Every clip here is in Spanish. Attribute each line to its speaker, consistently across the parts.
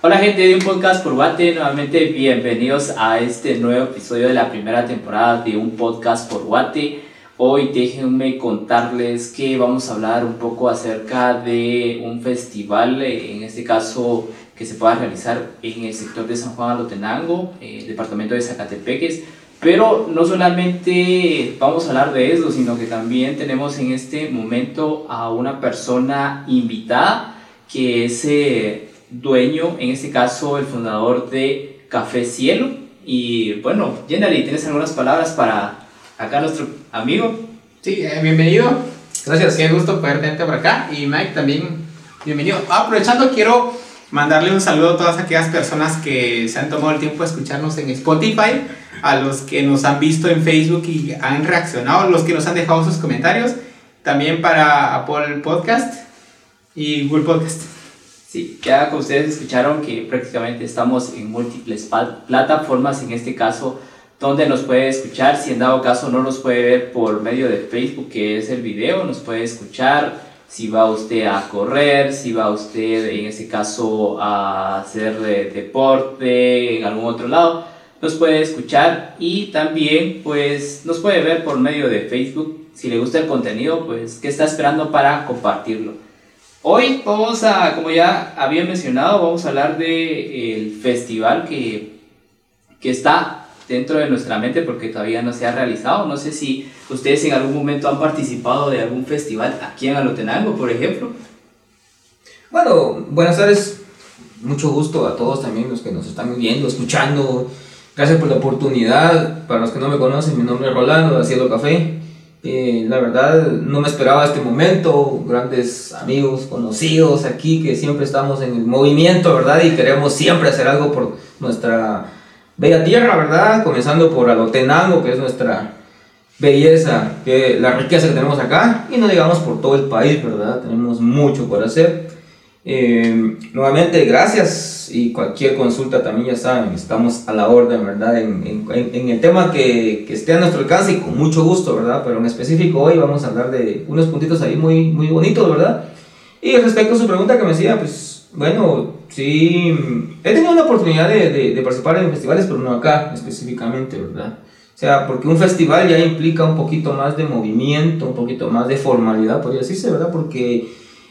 Speaker 1: Hola gente de un podcast por Guate, nuevamente bienvenidos a este nuevo episodio de la primera temporada de un podcast por Guate. Hoy déjenme contarles que vamos a hablar un poco acerca de un festival, eh, en este caso que se pueda realizar en el sector de San Juan Alotenango, eh, departamento de Zacatepeques. Pero no solamente vamos a hablar de eso, sino que también tenemos en este momento a una persona invitada que es eh, dueño, en este caso el fundador de Café Cielo. Y bueno, Jenny, ¿tienes algunas palabras para acá nuestro amigo?
Speaker 2: Sí, eh, bienvenido. Gracias, qué gusto poder tenerte por acá. Y Mike también, bienvenido. Aprovechando, quiero mandarle un saludo a todas aquellas personas que se han tomado el tiempo de escucharnos en Spotify, a los que nos han visto en Facebook y han reaccionado, los que nos han dejado sus comentarios, también para Apple Podcast y Google Podcast.
Speaker 1: Sí, ya como ustedes escucharon que prácticamente estamos en múltiples plataformas, en este caso, donde nos puede escuchar. Si en dado caso no nos puede ver por medio de Facebook, que es el video, nos puede escuchar. Si va usted a correr, si va usted en este caso a hacer deporte en algún otro lado, nos puede escuchar y también pues nos puede ver por medio de Facebook. Si le gusta el contenido, pues ¿qué está esperando para compartirlo? Hoy vamos a, como ya había mencionado, vamos a hablar del festival que, que está dentro de nuestra mente porque todavía no se ha realizado. No sé si ustedes en algún momento han participado de algún festival aquí en Alotenango, por ejemplo.
Speaker 3: Bueno, buenas tardes. Mucho gusto a todos también los que nos están viendo, escuchando. Gracias por la oportunidad. Para los que no me conocen, mi nombre es Rolando de Cielo Café. Eh, la verdad no me esperaba este momento, grandes amigos, conocidos aquí que siempre estamos en movimiento, ¿verdad? Y queremos siempre hacer algo por nuestra bella tierra, ¿verdad? Comenzando por Alotenango, que es nuestra belleza, que la riqueza que tenemos acá, y no digamos por todo el país, ¿verdad? Tenemos mucho por hacer. Eh, nuevamente, gracias y cualquier consulta también ya saben, estamos a la orden, ¿verdad? En, en, en, el tema que, que, esté a nuestro alcance y con mucho gusto, ¿verdad? Pero en específico hoy vamos a hablar de unos puntitos ahí muy, muy bonitos, ¿verdad? Y respecto a su pregunta que me decía, pues bueno, sí, he tenido la oportunidad de, de, de participar en festivales, pero no acá específicamente, ¿verdad? O sea, porque un festival ya implica un poquito más de movimiento, un poquito más de formalidad, podría decirse, ¿verdad? Porque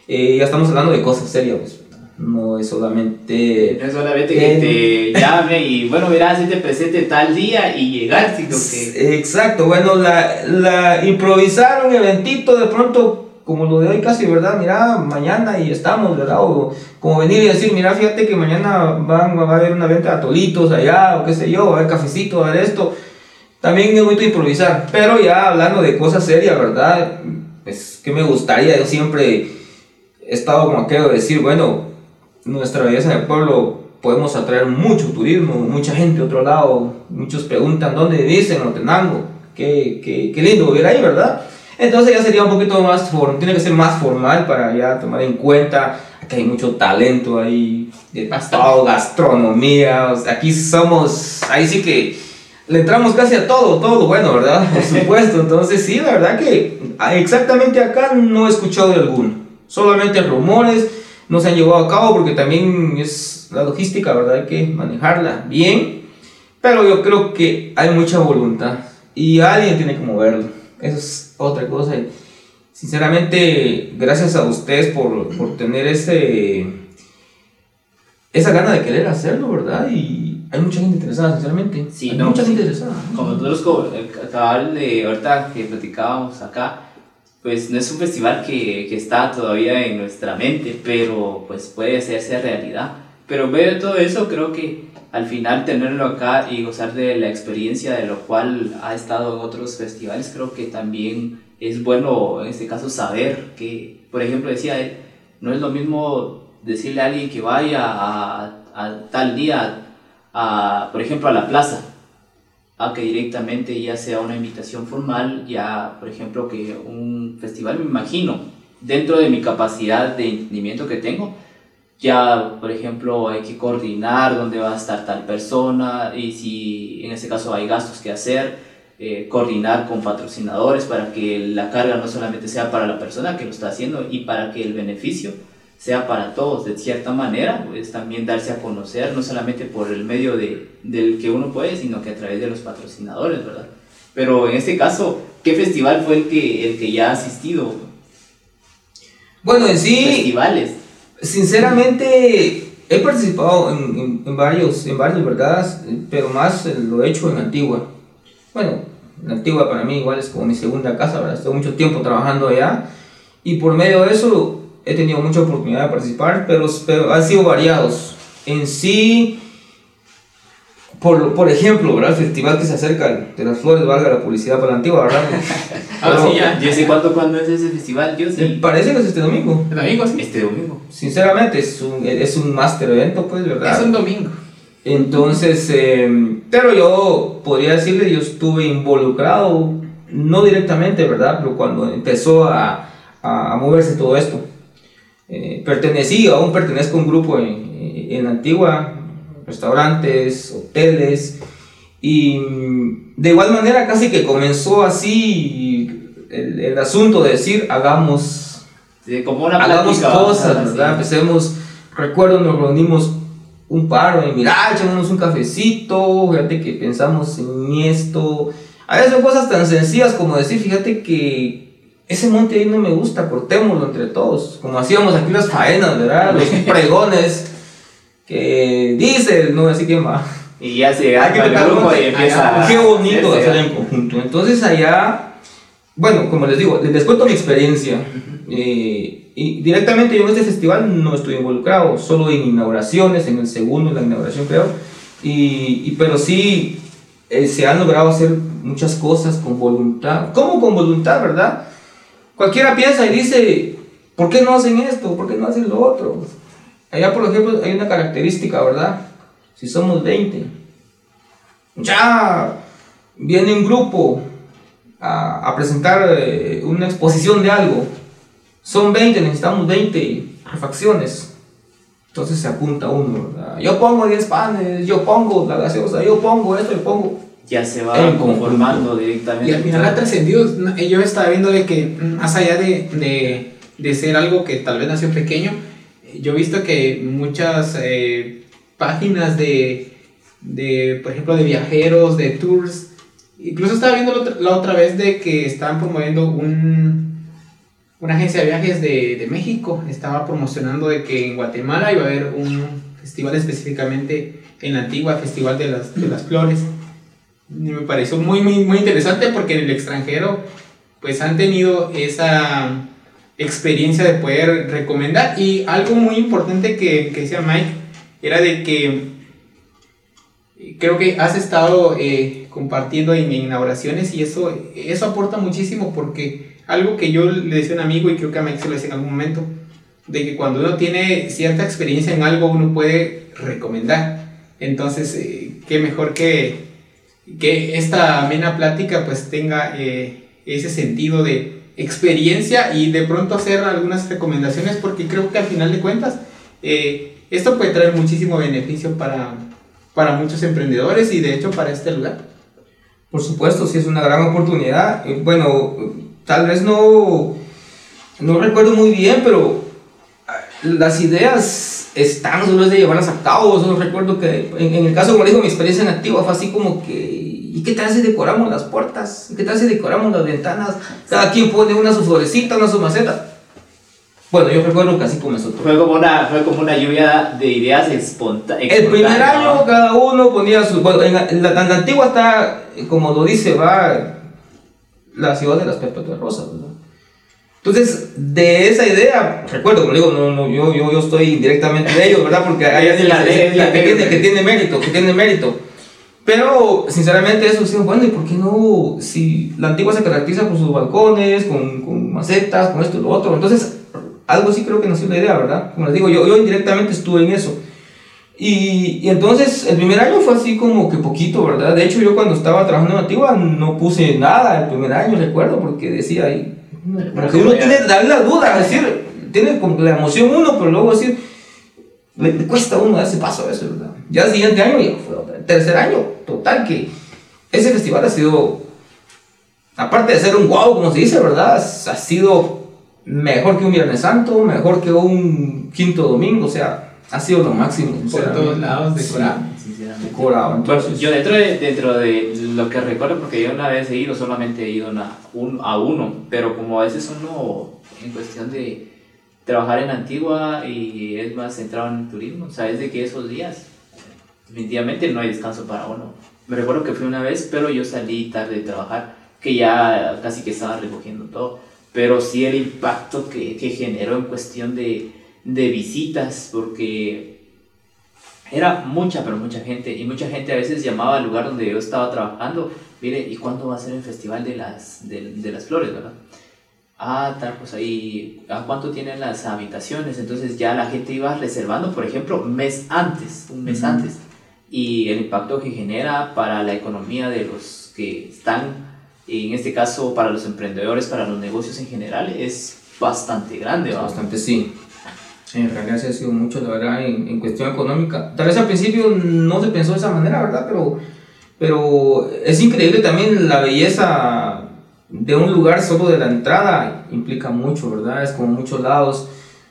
Speaker 3: eh, ya estamos hablando de cosas serias, pues. No es solamente.
Speaker 1: No es solamente que te llame y bueno, mira, si te presente tal día y llegar, sino que.
Speaker 3: Exacto, bueno, la, la improvisar un eventito de pronto, como lo de hoy casi, ¿verdad? Mira, mañana y estamos, ¿verdad? O como venir y decir, mira, fíjate que mañana van, va a haber una venta de atolitos allá, o qué sé yo, va a haber cafecito, va a haber esto. También es bonito improvisar, pero ya hablando de cosas serias, ¿verdad? Pues, ¿qué me gustaría? Yo siempre he estado como aquello de decir, bueno, nuestra belleza de pueblo podemos atraer mucho turismo, mucha gente de otro lado, muchos preguntan dónde vivís en Otenango, qué, qué, qué lindo vivir ahí, ¿verdad? Entonces ya sería un poquito más, tiene que ser más formal para ya tomar en cuenta que hay mucho talento ahí, de pasado, gastronomía, aquí somos, ahí sí que le entramos casi a todo, todo bueno, ¿verdad? Por supuesto, entonces sí, la verdad que exactamente acá no he escuchado de alguno solamente rumores no se han llevado a cabo porque también es la logística, ¿verdad? Hay que manejarla bien, pero yo creo que hay mucha voluntad y alguien tiene que moverlo. Eso es otra cosa. Sinceramente, gracias a ustedes por, por tener ese, esa gana de querer hacerlo, ¿verdad? Y hay mucha gente interesada, sinceramente.
Speaker 1: Sí,
Speaker 3: hay
Speaker 1: no,
Speaker 3: mucha
Speaker 1: sí.
Speaker 3: gente interesada.
Speaker 1: Como nosotros, el cabal de ahorita que platicábamos acá, pues no es un festival que, que, está todavía en nuestra mente, pero pues puede hacerse realidad. Pero en medio de todo eso, creo que al final tenerlo acá y gozar de la experiencia de lo cual ha estado en otros festivales, creo que también es bueno en este caso saber que, por ejemplo, decía él, no es lo mismo decirle a alguien que vaya a, a tal día, a, por ejemplo, a la plaza, a que directamente ya sea una invitación formal, ya por ejemplo que un festival, me imagino, dentro de mi capacidad de entendimiento que tengo, ya por ejemplo hay que coordinar dónde va a estar tal persona y si en ese caso hay gastos que hacer, eh, coordinar con patrocinadores para que la carga no solamente sea para la persona que lo está haciendo y para que el beneficio sea para todos, de cierta manera, pues también darse a conocer, no solamente por el medio de, del que uno puede, sino que a través de los patrocinadores, ¿verdad? Pero en este caso, ¿qué festival fue el que, el que ya ha asistido?
Speaker 3: Bueno, en sí,
Speaker 1: Festivales.
Speaker 3: sinceramente he participado en, en- en varios, en varios, ¿verdad? Pero más lo he hecho en Antigua. Bueno, en Antigua para mí igual es como mi segunda casa, ¿verdad? Estuve mucho tiempo trabajando allá y por medio de eso he tenido mucha oportunidad de participar, pero, pero han sido variados. En sí, por, por ejemplo, ¿verdad? El festival que se acerca de las flores, valga la publicidad para la Antigua, ¿verdad?
Speaker 2: Ah,
Speaker 3: Pero,
Speaker 2: sí, ya.
Speaker 1: Yo sé cuánto, cuándo es ese festival, yo sí.
Speaker 3: parece que es este domingo.
Speaker 2: El domingo, sí.
Speaker 1: Este domingo.
Speaker 3: Sinceramente, es un, es un máster evento, pues, ¿verdad?
Speaker 2: Es un domingo.
Speaker 3: Entonces, eh, pero yo podría decirle, yo estuve involucrado, no directamente, ¿verdad? Pero cuando empezó a, a moverse todo esto. Eh, pertenecí, aún pertenezco a un grupo en, en Antigua, restaurantes, hoteles, y mm, de igual manera casi que comenzó así el, el asunto de decir, hagamos
Speaker 1: Sí, como una
Speaker 3: hagamos
Speaker 1: plática,
Speaker 3: cosas,
Speaker 1: ¿verdad?
Speaker 3: ¿verdad? Empecemos, recuerdo, nos reunimos un paro y mira, echémonos un cafecito, fíjate que pensamos en esto. A veces son cosas tan sencillas como decir, fíjate que ese monte ahí no me gusta, cortémoslo entre todos, como hacíamos aquí las faenas, ¿verdad? Los pregones, que dice, no sé quién va.
Speaker 1: Y ya se
Speaker 2: Hay que tocar
Speaker 1: grupo y empieza
Speaker 3: Qué bonito hacer en conjunto. Entonces allá, bueno, como les digo, les cuento mi experiencia. Eh, y directamente yo en este festival no estoy involucrado, solo en inauguraciones, en el segundo, en la inauguración creo. Y, y- pero sí eh, se han logrado hacer muchas cosas con voluntad. ¿Cómo con voluntad, verdad? Cualquiera piensa y dice, ¿por qué no hacen esto? ¿Por qué no hacen lo otro? Allá, por ejemplo, hay una característica, ¿verdad? Si somos 20, ya viene un grupo a, presentar eh, una exposición de algo. Son 20, necesitamos 20 refacciones. Entonces se apunta uno, ¿verdad? Yo pongo 10 panes, yo pongo la gaseosa, yo pongo esto, yo pongo.
Speaker 1: Ya se va conformando directamente.
Speaker 2: Y al final ha trascendido. Yo estaba viendo de que, mm, más allá de, de, de ser algo que tal vez nació pequeño, yo he visto que muchas eh, páginas de, de, por ejemplo, de viajeros, de tours, incluso estaba viendo la otra, la otra vez de que estaban promoviendo un, una agencia de viajes de, de México, estaba promocionando de que en Guatemala iba a haber un festival específicamente en la antigua Festival de las, de las Flores. Me pareció muy, muy, muy interesante porque en el extranjero pues han tenido esa experiencia de poder recomendar y algo muy importante que, que decía Mike era de que creo que has estado eh, compartiendo en inauguraciones y eso, eso aporta muchísimo porque algo que yo le decía a un amigo y creo que a Mike se lo decía en algún momento, de que cuando uno tiene cierta experiencia en algo uno puede recomendar. Entonces, eh, qué mejor que, que esta amena plática pues tenga eh, ese sentido de experiencia y de pronto hacer algunas recomendaciones porque creo que al final de cuentas eh, esto puede traer muchísimo beneficio para, para muchos emprendedores y de hecho para este lugar.
Speaker 3: Por supuesto, sí es una gran oportunidad. Eh, Bueno, tal vez no, no recuerdo muy bien, pero ah, las ideas están, solo es de llevarlas a cabo. Solo recuerdo que en, en el caso, como digo, mi experiencia en Activa fue así como que, ¿y qué tal si decoramos las puertas? ¿Y qué tal si decoramos las ventanas? Cada quien pone una su florecita, una su maceta. Bueno, yo recuerdo que así comenzó todo.
Speaker 1: Fue como una, fue como una lluvia de ideas esponta- espontánea.
Speaker 3: El primer año
Speaker 1: ¿no?
Speaker 3: cada uno ponía su... Bueno, en la, en la- en la antigua está, como lo dice, va la ciudad de las perpetuas rosas, ¿verdad? Entonces, de esa idea, recuerdo, como digo, no, no, yo, yo, yo estoy indirectamente de ellos, ¿verdad? Porque hay alguien que, tiene, que tiene mérito, que tiene mérito. Pero, sinceramente, eso sí, bueno, ¿y por qué no? Si la antigua se caracteriza por sus balcones, con, con macetas, con esto y lo otro. Entonces, algo sí creo que nació la idea, ¿verdad? Como les digo, yo, yo indirectamente estuve en eso. Y, y entonces el primer año fue así como que poquito, ¿verdad? De hecho yo cuando estaba trabajando en Antigua no puse nada el primer año, recuerdo, porque decía ahí, como que uno tiene la, la duda, es decir, tiene como la emoción uno, pero luego decir, le, le cuesta uno dar ese paso a veces, ¿verdad? Ya el siguiente año ya fue otra, el tercer año, total, que ese festival ha sido, aparte de ser un wow, como se dice, ¿verdad? Ha sido mejor que un Viernes Santo, mejor que un quinto domingo, o sea, ha sido lo máximo.
Speaker 2: Por todos lados decorado.
Speaker 1: Sinceramente. Bueno,
Speaker 3: entonces.
Speaker 1: yo dentro de, dentro de lo que recuerdo, porque yo una vez he ido, solamente he ido una- un- a uno, pero como a veces uno, en cuestión de trabajar en Antigua y es más centrado en el turismo, sabes de que esos días, definitivamente no hay descanso para uno. Me recuerdo que fui una vez, pero yo salí tarde de trabajar, que ya casi que estaba recogiendo todo, pero sí el impacto que, que generó en cuestión de, de visitas, porque era mucha, pero mucha gente. Y mucha gente a veces llamaba al lugar donde yo estaba trabajando. Mire, ¿y cuándo va a ser el festival de las, de, de las flores, verdad? Ah, tal, pues ahí, ¿a cuánto tienen las habitaciones? Entonces ya la gente iba reservando, por ejemplo, mes antes, un mes antes. Y el impacto que genera para la economía de los que están, en este caso para los emprendedores, para los negocios en general, es bastante grande, ¿va?
Speaker 3: Bastante sí. En realidad se ha sido mucho, la verdad, en, en cuestión económica. Tal vez al principio no se pensó de esa manera, ¿verdad? Pero, pero es increíble también la belleza de un lugar solo de la entrada. Implica mucho, ¿verdad? Es como muchos lados.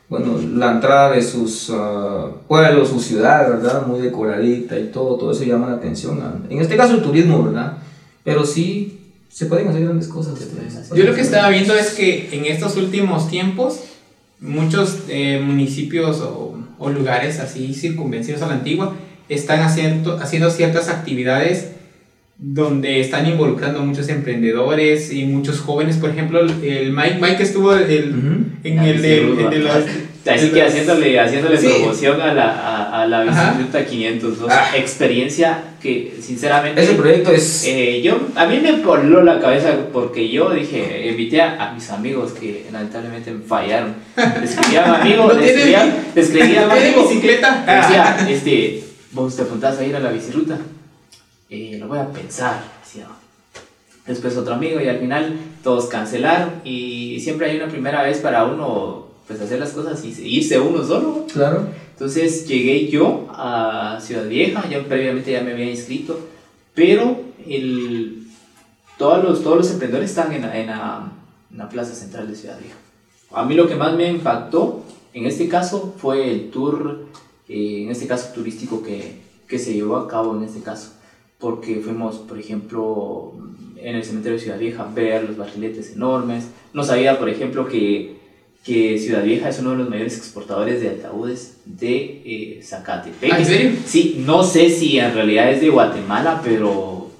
Speaker 3: Bueno, la entrada de sus ah, pueblos, su ciudad, ¿verdad? Muy decoradita y todo, todo eso llama la atención. En este caso el turismo, ¿verdad? Pero sí se pueden hacer grandes cosas.
Speaker 1: Hacer.
Speaker 2: Yo lo que estaba viendo es que en estos últimos tiempos muchos eh, municipios o, o lugares así circunvencinos a la antigua están haciendo, haciendo ciertas actividades donde están involucrando muchos emprendedores y muchos jóvenes. Por ejemplo, el Mike, Mike estuvo el-
Speaker 3: Ujú.
Speaker 2: en
Speaker 1: Ah,
Speaker 2: el de, el de los...
Speaker 1: Así que haciéndole, haciéndole
Speaker 2: Sí.
Speaker 1: promoción a la, a, a la
Speaker 2: Ajá.
Speaker 1: bicicleta 502.
Speaker 3: Ah.
Speaker 1: Experiencia que, sinceramente,
Speaker 3: Ese proyecto es...
Speaker 1: eh, yo, a mí me voló la cabeza porque yo dije, invité a, a mis amigos que lamentablemente me fallaron. Les escribí a mi amigo,
Speaker 2: ¿No
Speaker 1: les escribí a- les escribí a mi
Speaker 2: ¿Tiene
Speaker 1: amigo.
Speaker 2: bicicleta?
Speaker 1: Decía, este, vos te apuntás a ir a la bicirruta. Eh, lo voy a pensar, decía. Después otro amigo y al final todos cancelaron y siempre hay una primera vez para uno pues hacer las cosas y irse uno solo.
Speaker 3: Claro.
Speaker 1: Entonces llegué yo a Ciudad Vieja, yo previamente ya me había inscrito, pero el, todos, los, todos los emprendedores están en la, en, la, en la plaza central de Ciudad Vieja. A mí lo que más me impactó en este caso fue el tour, eh, en este caso turístico que, que se llevó a cabo en este caso, porque fuimos, por ejemplo, en el cementerio de Ciudad Vieja ver los barriletes enormes. No sabía, por ejemplo, que que Ciudad Vieja es uno de los mayores exportadores de ataúdes de eh, Zacatepec.
Speaker 2: ¿Ah, en serio?
Speaker 1: Sí, no sé si en realidad es de Guatemala, pero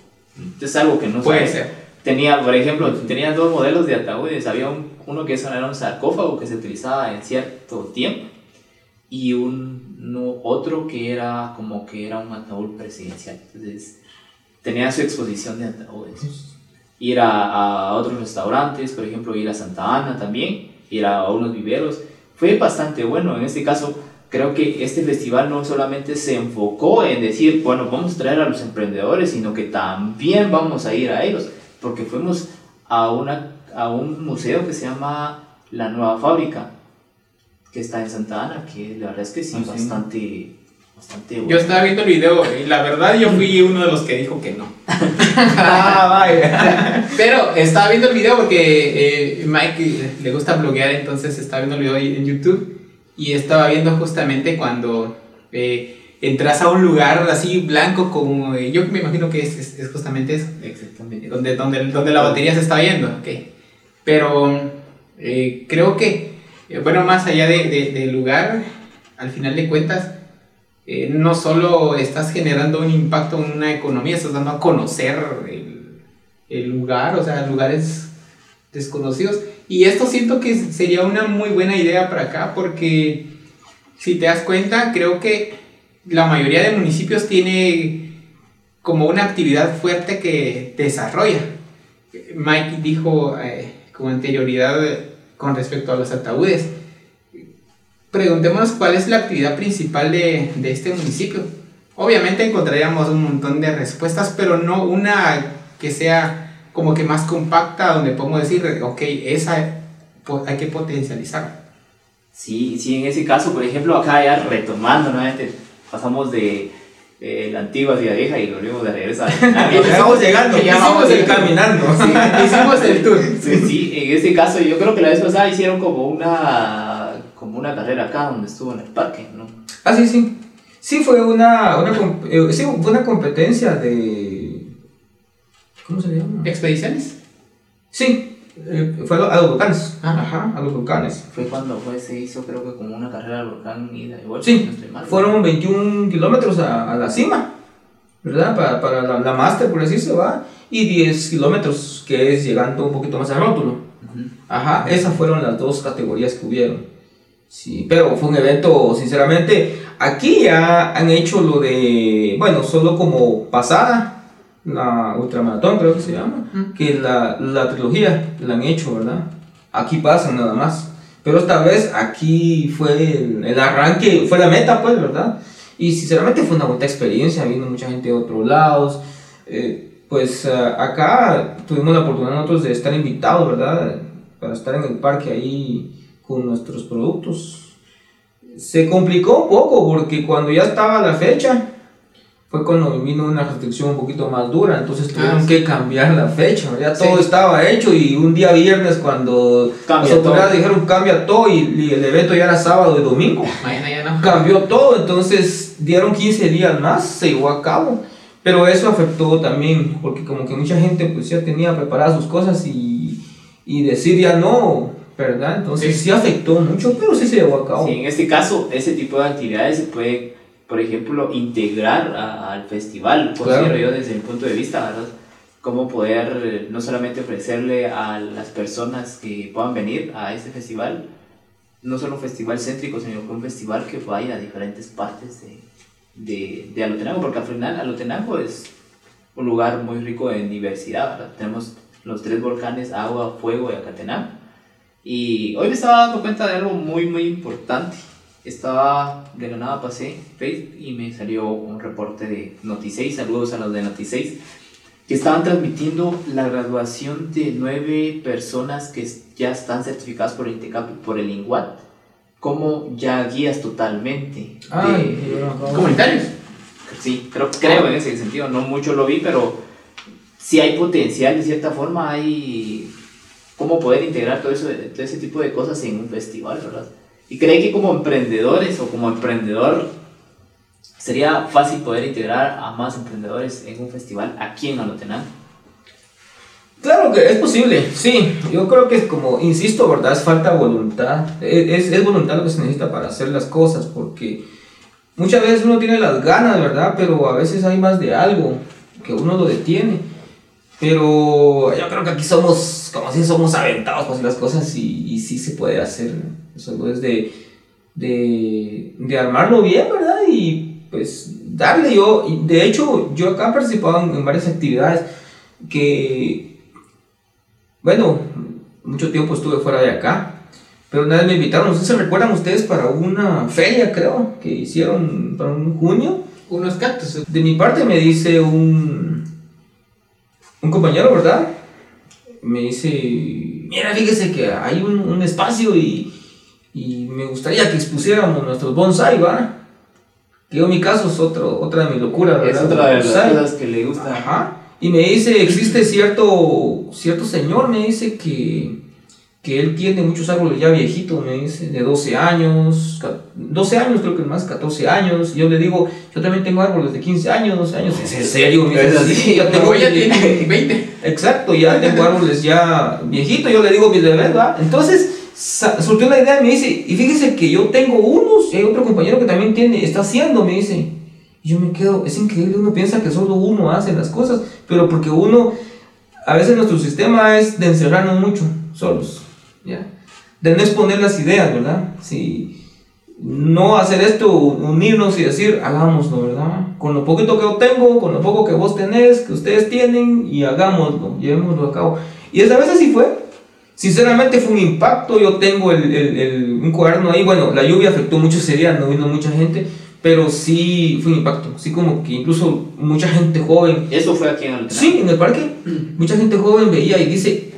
Speaker 1: es algo que no
Speaker 2: Puede
Speaker 1: sé.
Speaker 2: ser.
Speaker 1: Tenía, por ejemplo, tenía dos modelos de ataúdes. Había un- uno que era un sarcófago que se utilizaba en cierto tiempo y un no, otro que era como que era un ataúd presidencial. Entonces tenía su exposición de ataúdes. Ir a, a otros restaurantes, por ejemplo, ir a Santa Ana también, ir a unos viveros. Fue bastante bueno. En este caso, creo que este festival no solamente se enfocó en decir, bueno, vamos a traer a los emprendedores, sino que también vamos a ir a ellos, porque fuimos a, una, a un museo que se llama La Nueva Fábrica, que está en Santa Ana, que la verdad es que sí,
Speaker 3: Ah, sí.
Speaker 1: Bastante, bastante bueno.
Speaker 2: Yo estaba viendo el video y la verdad yo fui uno de los que dijo que no.
Speaker 3: ah, vaya.
Speaker 2: Pero estaba viendo el video porque eh, Mike le gusta bloguear, entonces estaba viendo el video en YouTube y estaba viendo justamente cuando eh, entras a un lugar así blanco como... eh, yo me imagino que es, es- es justamente eso,
Speaker 1: Exactamente.
Speaker 2: donde, donde, donde la batería se está viendo. ok. Pero eh, creo que, bueno, más allá de, de- del lugar, al final de cuentas, eh, no solo estás generando un impacto en una economía, estás dando a conocer el, el lugar, o sea, lugares desconocidos. Y esto siento que sería una muy buena idea para acá porque si te das cuenta, creo que la mayoría de municipios tiene como una actividad fuerte que desarrolla. Mike dijo eh, con anterioridad eh, con respecto a los ataúdes. Preguntémonos cuál es la actividad principal de, de este municipio. Obviamente encontraríamos un montón de respuestas, pero no una que sea como que más compacta, donde podemos decir, ok, esa hay que potencializar.
Speaker 1: Sí, sí, en ese caso, por ejemplo, acá ya retomando nuevamente, pasamos de, eh, la antigua hacia vieja y volvimos de regreso a
Speaker 3: Estamos llegando,
Speaker 2: Ya vamos
Speaker 3: el caminando.
Speaker 2: Hicimos el tour.
Speaker 1: Sí, sí, en este caso yo creo que la vez pasada hicieron como una como una carrera acá donde estuvo en el parque, ¿no?
Speaker 3: Ah, sí, sí. Sí, fue una, una, eh, sí, fue una competencia de... ¿Cómo se llama?
Speaker 2: ¿Expediciones?
Speaker 3: Sí, eh, fue a, lo- a los volcanes.
Speaker 2: Ah.
Speaker 3: Ajá, a los volcanes.
Speaker 1: Fue cuando fue, se hizo creo que como una carrera al volcán y vuelta,
Speaker 3: Sí,
Speaker 1: no
Speaker 3: fueron 21 kilómetros a, a la cima, ¿verdad? Para, para la, la máster, por así se va. Y 10 kilómetros, que es llegando un poquito más al rótulo. Ajá, esas fueron las dos categorías que hubieron. Sí, pero fue un evento, sinceramente, aquí ya han hecho lo de, bueno, solo como pasada, la ultramaratón creo que se llama, que la, la trilogía la han hecho, ¿verdad? Aquí pasan nada más. Pero esta vez aquí fue el, el arranque, fue la meta, pues, ¿verdad? Y sinceramente fue una buena experiencia, vino mucha gente de otros lados. eh, pues eh, acá tuvimos la oportunidad nosotros de estar invitados, ¿verdad? Para estar en el parque ahí con nuestros productos. Se complicó un poco porque cuando ya estaba la fecha, fue cuando vino una restricción un poquito más dura, entonces tuvieron
Speaker 2: Ah, sí.
Speaker 3: que cambiar la fecha, ya
Speaker 2: Sí.
Speaker 3: todo estaba hecho y un día viernes cuando
Speaker 1: Cambia
Speaker 3: las autoridades
Speaker 1: todo.
Speaker 3: dijeron cambia todo y, y el evento ya era sábado y domingo,
Speaker 2: Mañana ya no.
Speaker 3: cambió todo, entonces dieron 15 días más, se llevó a cabo, pero eso afectó también, porque como que mucha gente pues ya tenía preparadas sus cosas y, y decir ya no, ¿verdad? Entonces
Speaker 2: Sí.
Speaker 3: sí. afectó mucho, pero sí se llevó a cabo.
Speaker 1: Sí, en este caso, ese tipo de actividades se puede, por ejemplo, integrar a- al festival, considero
Speaker 3: Claro.
Speaker 1: yo desde mi punto de vista, ¿verdad? Cómo poder eh, no solamente ofrecerle a las personas que puedan venir a este festival, no solo un festival céntrico, sino un festival que vaya a diferentes partes de, de, de Alotenango, porque al final Alotenango es un lugar muy rico en diversidad, ¿verdad? Tenemos los tres volcanes, agua, fuego y Acatenango. Y hoy me estaba dando cuenta de algo muy, muy importante. Estaba de la nada, pasé Facebook y me salió un reporte de Noti6. Saludos a los de Noti6. Que estaban transmitiendo la graduación de nueve personas que ya están certificadas por el INTECAP y por el INGUAT como ya guías totalmente. de-
Speaker 3: Ay, yo no acabo.
Speaker 2: Comunitarios.
Speaker 1: Sí, creo, creo en ese sentido, no mucho lo vi, pero sí hay potencial de cierta forma, hay cómo poder integrar todo, eso, todo ese tipo de cosas en un festival, ¿verdad? Y creo que como emprendedores o como emprendedor sería fácil poder integrar a más emprendedores en un festival aquí en Alotenango.
Speaker 3: Claro que es posible, sí. Yo creo que como, insisto, ¿verdad? Es falta voluntad. Es, es voluntad lo que se necesita para hacer las cosas, porque muchas veces uno tiene las ganas, ¿verdad? Pero a veces hay más de algo que uno lo detiene. Pero yo creo que aquí somos, como si somos aventados para hacer las cosas y, y sí se puede hacer. Solo es de, de, de armarlo bien, ¿verdad? Y pues darle yo, de hecho yo acá he participado en, en varias actividades que, bueno, mucho tiempo estuve fuera de acá, pero una vez me invitaron, no sé si se recuerdan ustedes para una feria, creo, que hicieron para un junio.
Speaker 2: Unos cactus.
Speaker 3: De mi parte me dice un, un compañero, ¿verdad? Me dice, mira, fíjese que hay un, un espacio y, y me gustaría que expusiéramos nuestros bonsai, ¿va? Que yo en mi caso es otro, otra de mis locuras,
Speaker 1: Es
Speaker 3: ¿verdad?
Speaker 1: otra de las
Speaker 3: Bonsai.
Speaker 1: cosas que le gusta.
Speaker 3: Ajá. Y me dice, existe cierto, cierto señor, me dice que, que él tiene muchos árboles ya viejitos, me dice, de 12 años, ca- 12 años creo que más, 14 años. Y yo le digo, yo también tengo árboles de 15 años, 12 años. ¿Es en serio? Me dice. "Sí, ya tengo
Speaker 2: ella tiene 20.
Speaker 3: Exacto, ya tengo árboles ya viejitos, yo le digo mis bebés, ¿verdad? Entonces surgió la idea me dice, y fíjese que yo tengo unos, y hay otro compañero que también tiene, está haciendo, me dice. Y yo me quedo, es increíble, uno piensa que solo uno hace las cosas, pero porque uno, a veces nuestro sistema es de encerrarnos mucho, solos, ¿ya? De no exponer las ideas, ¿verdad? Si no hacer esto, unirnos y decir, hagámoslo, ¿verdad? Con lo poquito que yo tengo, con lo poco que vos tenés, que ustedes tienen, y hagámoslo, llevémoslo a cabo. Y esa vez así fue. Sinceramente fue un impacto, yo tengo el, el- el- un cuaderno ahí, bueno, la lluvia afectó mucho ese día, no vino mucha gente, pero sí fue un impacto, sí como que incluso mucha gente joven
Speaker 1: Eso fue aquí en Alotenango.
Speaker 3: Sí, en el parque, mucha gente joven veía y dice,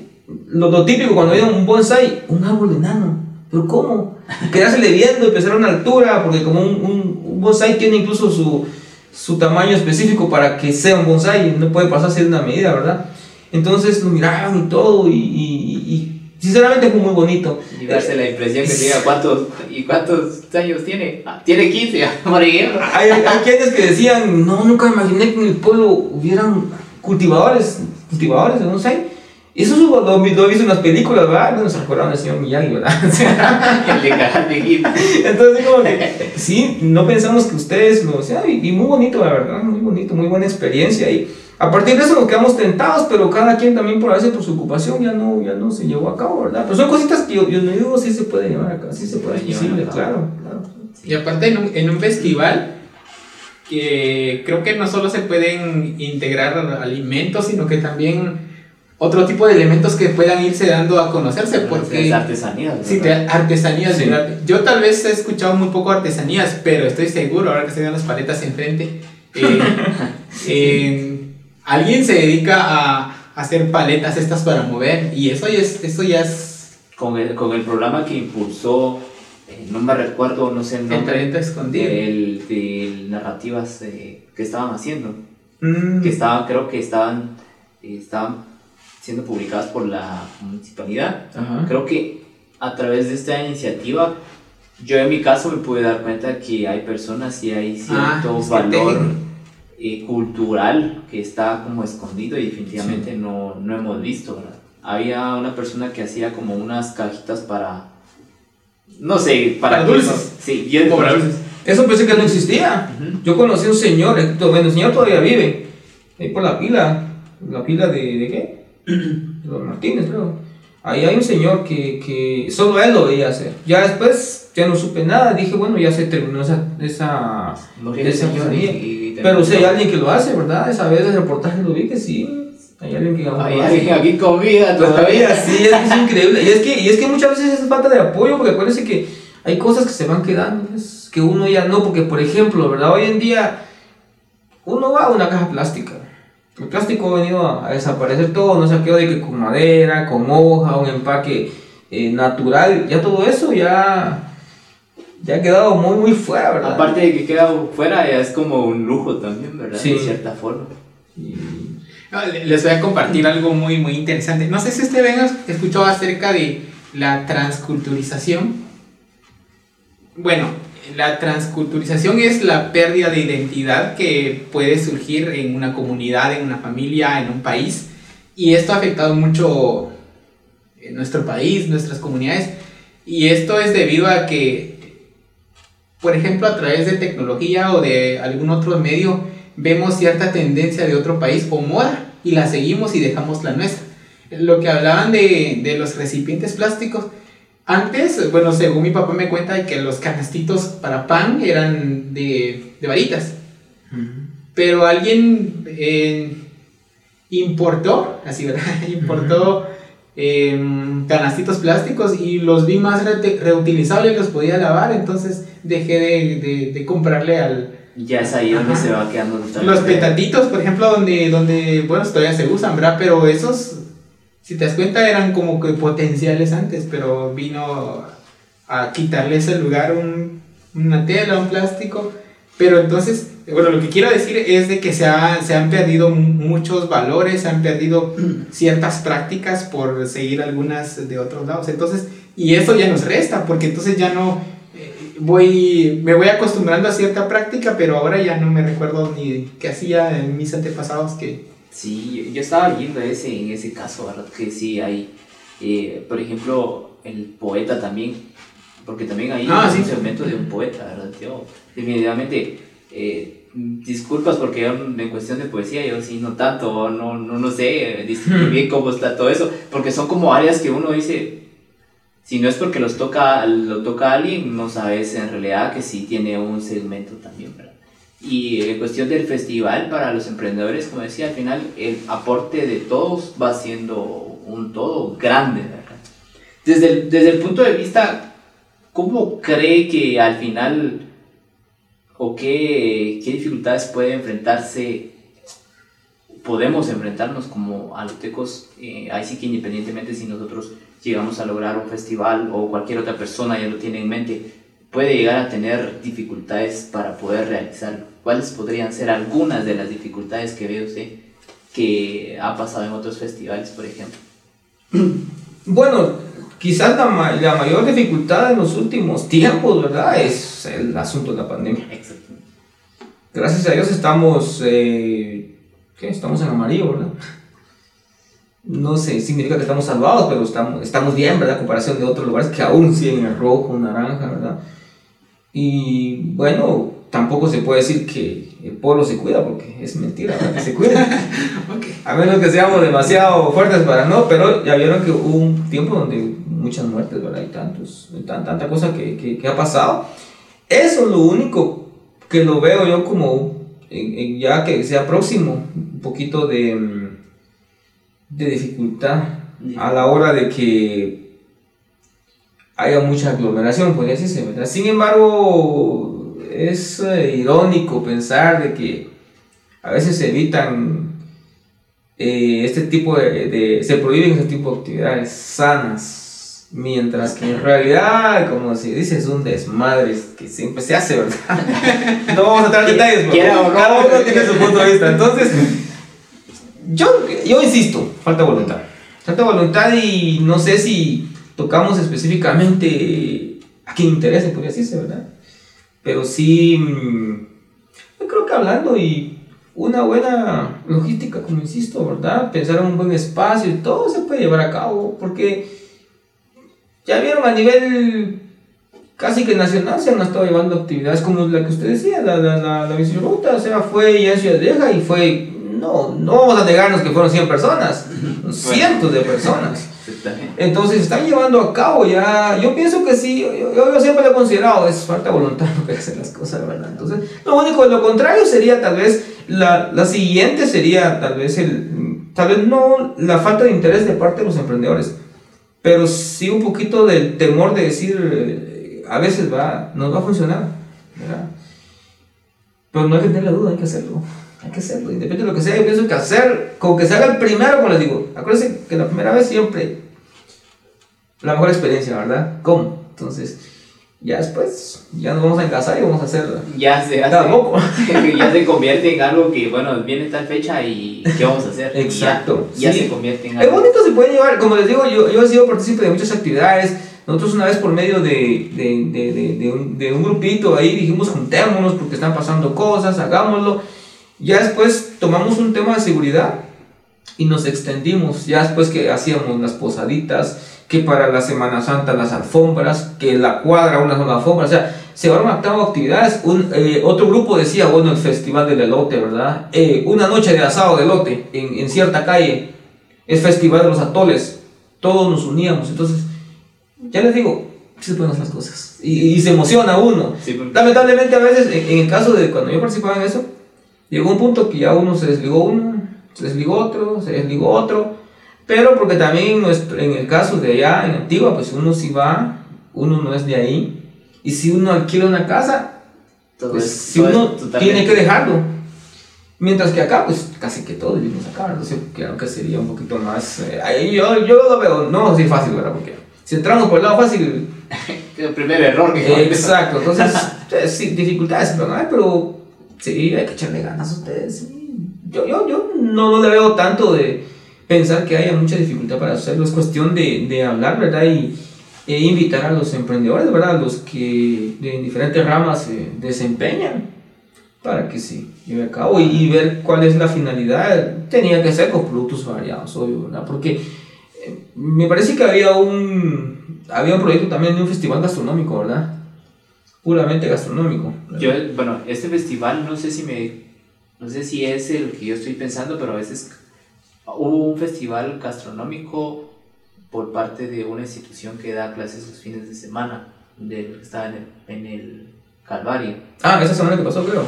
Speaker 3: lo, lo típico cuando veía un bonsai, un árbol enano, pero ¿cómo? Y Quedársele viendo, empezar a una altura, porque como un, un, un bonsai tiene incluso su, su tamaño específico para que sea un bonsai, no puede pasarse de una medida, ¿verdad? Entonces lo miraban y todo, y, y- y sinceramente fue muy bonito.
Speaker 1: Y darse la impresión que diga cuántos, ¿y cuántos años tiene? Ah, tiene 15, por ejemplo.
Speaker 3: Hay, hay quienes que decían, no, nunca imaginé que en el pueblo hubieran cultivadores, cultivadores de bonsai. Eso lo, lo, lo he visto en las películas, ¿verdad? Bueno, se recordaron al señor Miyagi, ¿verdad?
Speaker 1: El de.
Speaker 3: Entonces, como que, sí, no pensamos que ustedes lo y, y muy bonito, la verdad, muy bonito, muy buena experiencia. Y a partir de eso nos quedamos tentados, pero cada quien también por a veces por su ocupación ya no, ya no se llevó a cabo, ¿verdad? Pero son cositas que yo, yo no digo, sí se puede llevar a cabo, sí se puede,
Speaker 1: Puede
Speaker 3: es
Speaker 1: llevar cabo.
Speaker 3: claro, claro.
Speaker 2: Y aparte en un, en un festival, que creo que no solo se pueden integrar alimentos, sino que también otro tipo de elementos que puedan irse dando a conocerse, porque... Sí,
Speaker 1: ¿verdad?
Speaker 2: te- artesanías.
Speaker 3: Sí.
Speaker 2: ¿verdad? Yo tal vez he escuchado muy poco artesanías, pero estoy seguro, ahora que se ven las paletas enfrente, eh, eh, alguien se dedica a hacer paletas estas para mover y eso ya es, eso ya es
Speaker 1: Con el, con el programa que impulsó, eh, no me recuerdo, no sé el nombre,
Speaker 2: escondido.
Speaker 1: del, del narrativas eh, que estaban haciendo.
Speaker 3: Mm,
Speaker 1: que estaban, creo que estaban, estaban siendo publicadas por la municipalidad.
Speaker 3: Ajá.
Speaker 1: Creo que a través de esta iniciativa, yo en mi caso me pude dar cuenta que hay personas y hay
Speaker 2: Ah,
Speaker 1: cierto
Speaker 2: que
Speaker 1: valor eh, cultural que está como escondido y definitivamente no, no hemos visto, ¿verdad? Había una persona que hacía como unas cajitas para, no sé, para,
Speaker 2: Para dulces.
Speaker 1: sí, yo-
Speaker 2: Como para dulces.
Speaker 3: Eso pensé que no existía.
Speaker 1: Ujú.
Speaker 3: Yo conocí a un señor, eh, bueno, el señor todavía vive, ahí por la pila, la pila de, ¿de qué? Los Martínez, creo. Ahí hay un señor que, que solo él lo veía hacer. Ya después ya no supe nada, dije, bueno, ya se terminó esa... esa
Speaker 1: el
Speaker 3: esa
Speaker 1: y- y
Speaker 3: Pero si hay alguien que lo hace, ¿verdad? Esa vez el reportaje lo vi que sí, hay alguien que lo
Speaker 1: Hay alguien aquí con vida
Speaker 3: Todavía,
Speaker 1: todavía.
Speaker 3: sí, es, que es increíble. Y es, que, y es que muchas veces es falta de apoyo, porque acuérdense que hay cosas que se van quedando, es que uno ya no, porque por ejemplo, ¿verdad? Hoy en día uno va a una caja plástica. El plástico ha venido a, a desaparecer todo, no se ha quedado de que con madera, con hoja, un empaque eh, natural, ya todo eso ya, ya ha quedado muy, muy fuera, ¿verdad?
Speaker 1: Aparte de que queda fuera, ya es como un lujo también, ¿verdad?
Speaker 3: Sí.
Speaker 1: De cierta forma.
Speaker 3: Y-
Speaker 2: Les voy a compartir algo muy, muy interesante. No sé si ustedes han escuchado acerca de la transculturización. Bueno, la transculturización es la pérdida de identidad que puede surgir en una comunidad, en una familia, en un país. Y esto ha afectado mucho en nuestro país, nuestras comunidades. Y esto es debido a que, por ejemplo, a través de tecnología o de algún otro medio, vemos cierta tendencia de otro país o moda y la seguimos y dejamos la nuestra. Lo que hablaban de, de los recipientes plásticos, antes, bueno, según mi papá me cuenta que los canastitos para pan eran de, de varitas, pero alguien eh, importó, así, ¿verdad? Importó em, canastitos plásticos y los vi más re- reutilizables, los podía lavar, entonces dejé de, de- de comprarle al,
Speaker 1: Ya es ahí donde
Speaker 2: Ajá.
Speaker 1: se va quedando
Speaker 2: los petatitos, por ejemplo, donde, donde, bueno, todavía se usan, ¿verdad? Pero esos, si te das cuenta, eran como que potenciales antes, pero vino a quitarle ese lugar un, una tela, un plástico. Pero entonces, bueno, lo que quiero decir es de que se, ha- se han perdido muchos valores, se han perdido ciertas prácticas por seguir algunas de otros lados. Entonces, y eso ya nos resta, porque entonces ya no eh, voy, me voy acostumbrando a cierta práctica, pero ahora ya no me recuerdo ni qué hacía en mis antepasados que...
Speaker 1: Sí, yo estaba viendo ese, en ese caso, ¿verdad? Que sí hay, eh, por ejemplo, el poeta también, porque también hay
Speaker 2: Ah,
Speaker 1: un
Speaker 2: sí.
Speaker 1: segmento de un poeta, ¿verdad? Yo, definitivamente, eh, disculpas porque yo en cuestión de poesía yo sí no tanto, no, no, no sé distinguir bien cómo está todo eso, porque son como áreas que uno dice, si no es porque los toca, lo toca alguien, no sabes en realidad que sí tiene un segmento también, ¿verdad? Y en cuestión del festival, para los emprendedores, como decía, al final el aporte de todos va siendo un todo grande, ¿verdad? Desde el, desde el punto de vista, ¿cómo cree que al final o qué, qué dificultades puede enfrentarse, podemos enfrentarnos como alotecos, eh, ahí sí que independientemente si nosotros llegamos a lograr un festival o cualquier otra persona ya lo tiene en mente, puede llegar a tener dificultades para poder realizarlo. ¿cuáles podrían ser algunas de las dificultades que ve usted que ha pasado en otros festivales, por ejemplo?
Speaker 3: Bueno, quizás la, ma- la mayor dificultad en los últimos tiempos, ¿verdad? Es el asunto de la pandemia.
Speaker 1: Exacto.
Speaker 3: Gracias a Dios estamos, eh, ¿qué? Estamos en amarillo, ¿verdad? No sé, significa que estamos salvados, pero estamos, estamos bien, ¿verdad? A comparación de otros lugares que aún siguen en rojo, naranja, ¿verdad? Y bueno, tampoco se puede decir que el pueblo se cuida, porque es mentira, ¿verdad? Que se cuida.
Speaker 2: Ok.
Speaker 3: A menos que seamos demasiado fuertes para no, pero ya vieron que hubo un tiempo donde muchas muertes, ¿verdad? Y tantos, tan- tanta cosa que, que, que ha pasado. Eso es lo único que lo veo yo como, en- en ya que sea próximo, un poquito de, mm, de dificultad a la hora de que haya mucha aglomeración, podría decirse, ¿verdad? Sin embargo, es eh, irónico pensar de que a veces se evitan eh, este tipo de, de- se prohíben este tipo de actividades sanas, mientras que en realidad, como se dice, es un desmadre que siempre se hace, ¿verdad? no vamos a entrar en detalles, porque cada uno tiene su punto de vista. Entonces, yo, yo insisto, falta voluntad. Falta voluntad y no sé si tocamos específicamente a quien interese, podría decirse, ¿verdad? Pero sí, mm, yo creo que hablando y una buena logística, como insisto, ¿verdad? Pensar en un buen espacio y todo se puede llevar a cabo, porque ya vieron a nivel casi que nacional se han estado llevando actividades como la que usted decía, la, la, la, la o sea, fue ya en Ciudad Vieja y fue, no, no vamos a negarnos que fueron 100 personas, cientos de personas. Entonces están llevando a cabo ya, yo pienso que sí, yo, siempre lo he considerado, es falta de voluntad no querer hacer las cosas, ¿verdad? Entonces, lo único, lo contrario sería tal vez, la, la siguiente sería tal vez el, tal vez no la falta de interés de parte de los emprendedores, pero sí un poquito del temor de decir, eh, a veces va, nos va a funcionar, ¿verdad? Pero no hay que tener la duda, hay que hacerlo. Hay que hacerlo, independientemente de lo que sea, yo pienso que hacer, con que se haga el primero, como les digo, acuérdense que la primera vez siempre la mejor experiencia, ¿verdad? ¿Cómo? Entonces, ya después, ya nos vamos a casar y vamos a hacer
Speaker 1: Ya se hace,
Speaker 3: Tampoco.
Speaker 1: ya se convierte en algo que, bueno, viene tal fecha y ¿qué vamos a hacer? Ya-
Speaker 3: Exacto,
Speaker 1: Ya,
Speaker 3: sí.
Speaker 1: se convierte en
Speaker 3: Es
Speaker 1: algo.
Speaker 3: bonito, se puede llevar, como les digo, yo, yo he sido partícipe de muchas actividades. Nosotros una vez por medio de, de, de, de, de un, de un grupito ahí dijimos juntémonos porque están pasando cosas, hagámoslo. Ya después tomamos un tema de seguridad y nos extendimos. Ya después que hacíamos las posaditas, que para la Semana Santa las alfombras, que la cuadra una sola alfombra, o sea, se van cabo actividades. Un, eh, otro grupo decía, bueno, el festival del elote, ¿verdad? Eh, una noche de asado de elote en, en cierta calle, el festival de los atoles, todos nos uníamos, entonces, ya les digo, sí se pueden hacer las cosas, y, y se emociona uno.
Speaker 1: Sí, porque-
Speaker 3: Lamentablemente a veces, en, en el caso de cuando yo participaba en eso, llegó un punto que ya uno se desligó uno, se desligó otro, se desligó otro, pero porque también en, nuestro, en el caso de allá en Antigua, pues uno sí va, uno no es de ahí, y si uno alquila una casa,
Speaker 1: todo
Speaker 3: pues
Speaker 1: es-
Speaker 3: si
Speaker 1: todo
Speaker 3: uno tiene que dejarlo. Mientras que acá, pues casi que todos vivimos acá. Entonces, creo que sería un poquito más. eh, ahí yo, yo lo veo, no así fácil, ¿verdad? Porque si entramos por el lado fácil,
Speaker 1: El primer error que
Speaker 3: Exacto, entonces, eh, sí, dificultades, pero, pero sí, hay que echarle ganas a ustedes. Yo, yo, yo no, no le veo tanto de pensar que haya mucha dificultad para hacerlo, es cuestión de, de hablar, ¿verdad? Y e invitar a los emprendedores, ¿verdad? Los que de diferentes ramas se desempeñan para que se lleve a cabo y, y ver cuál es la finalidad. Tenía que ser con productos variados, obvio, ¿verdad? Porque eh, me parece que había un, había un proyecto también de un festival gastronómico, ¿verdad? Puramente gastronómico.
Speaker 1: Yo, bueno, este festival no sé si me, no sé si es el que yo estoy pensando, pero a veces hubo un festival gastronómico por parte de una institución que da clases los fines de semana, del que estaba en el, en el Calvario.
Speaker 3: Ah, esa semana que pasó, creo.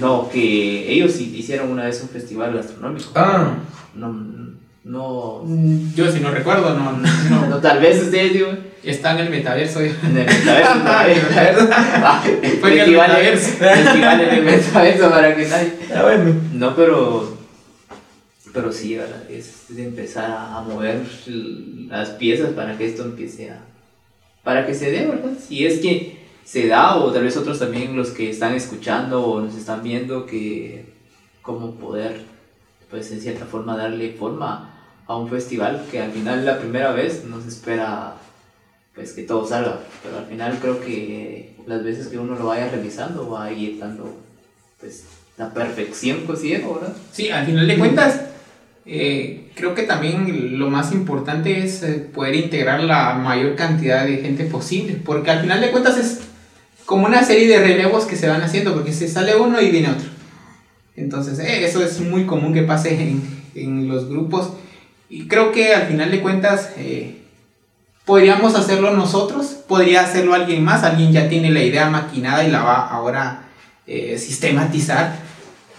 Speaker 1: No, que ellos hicieron una vez un festival gastronómico.
Speaker 3: Ah,
Speaker 1: No, no,
Speaker 2: Yo si no recuerdo, no, no.
Speaker 1: no, tal vez ustedes digo,
Speaker 2: Está en el metaverso.
Speaker 1: en el metaverso. El
Speaker 2: Fue en el metaverso.
Speaker 1: festival en el metaverso para que nadie.
Speaker 3: ah, bueno.
Speaker 1: No, pero. Pero sí, ¿verdad? Es de empezar a, a mover las piezas para que esto empiece a. Para que se dé, ¿verdad? Si es que se da, o tal vez otros también los que están escuchando o nos están viendo, que cómo poder, pues en cierta forma, darle forma a un festival que al final la primera vez nos espera pues que todo salga, pero al final creo que las veces que uno lo vaya realizando va a ir dando pues la perfección considero, ¿verdad?
Speaker 2: Sí, al final de cuentas, eh, creo que también lo más importante es eh, poder integrar la mayor cantidad de gente posible, porque al final de cuentas es como una serie de relevos que se van haciendo, porque se sale uno y viene otro. Entonces, eh, eso es muy común que pase en, en, los grupos. Y creo que al final de cuentas, podríamos hacerlo nosotros, podría hacerlo alguien más, alguien ya tiene la idea maquinada y la va ahora sistematizar.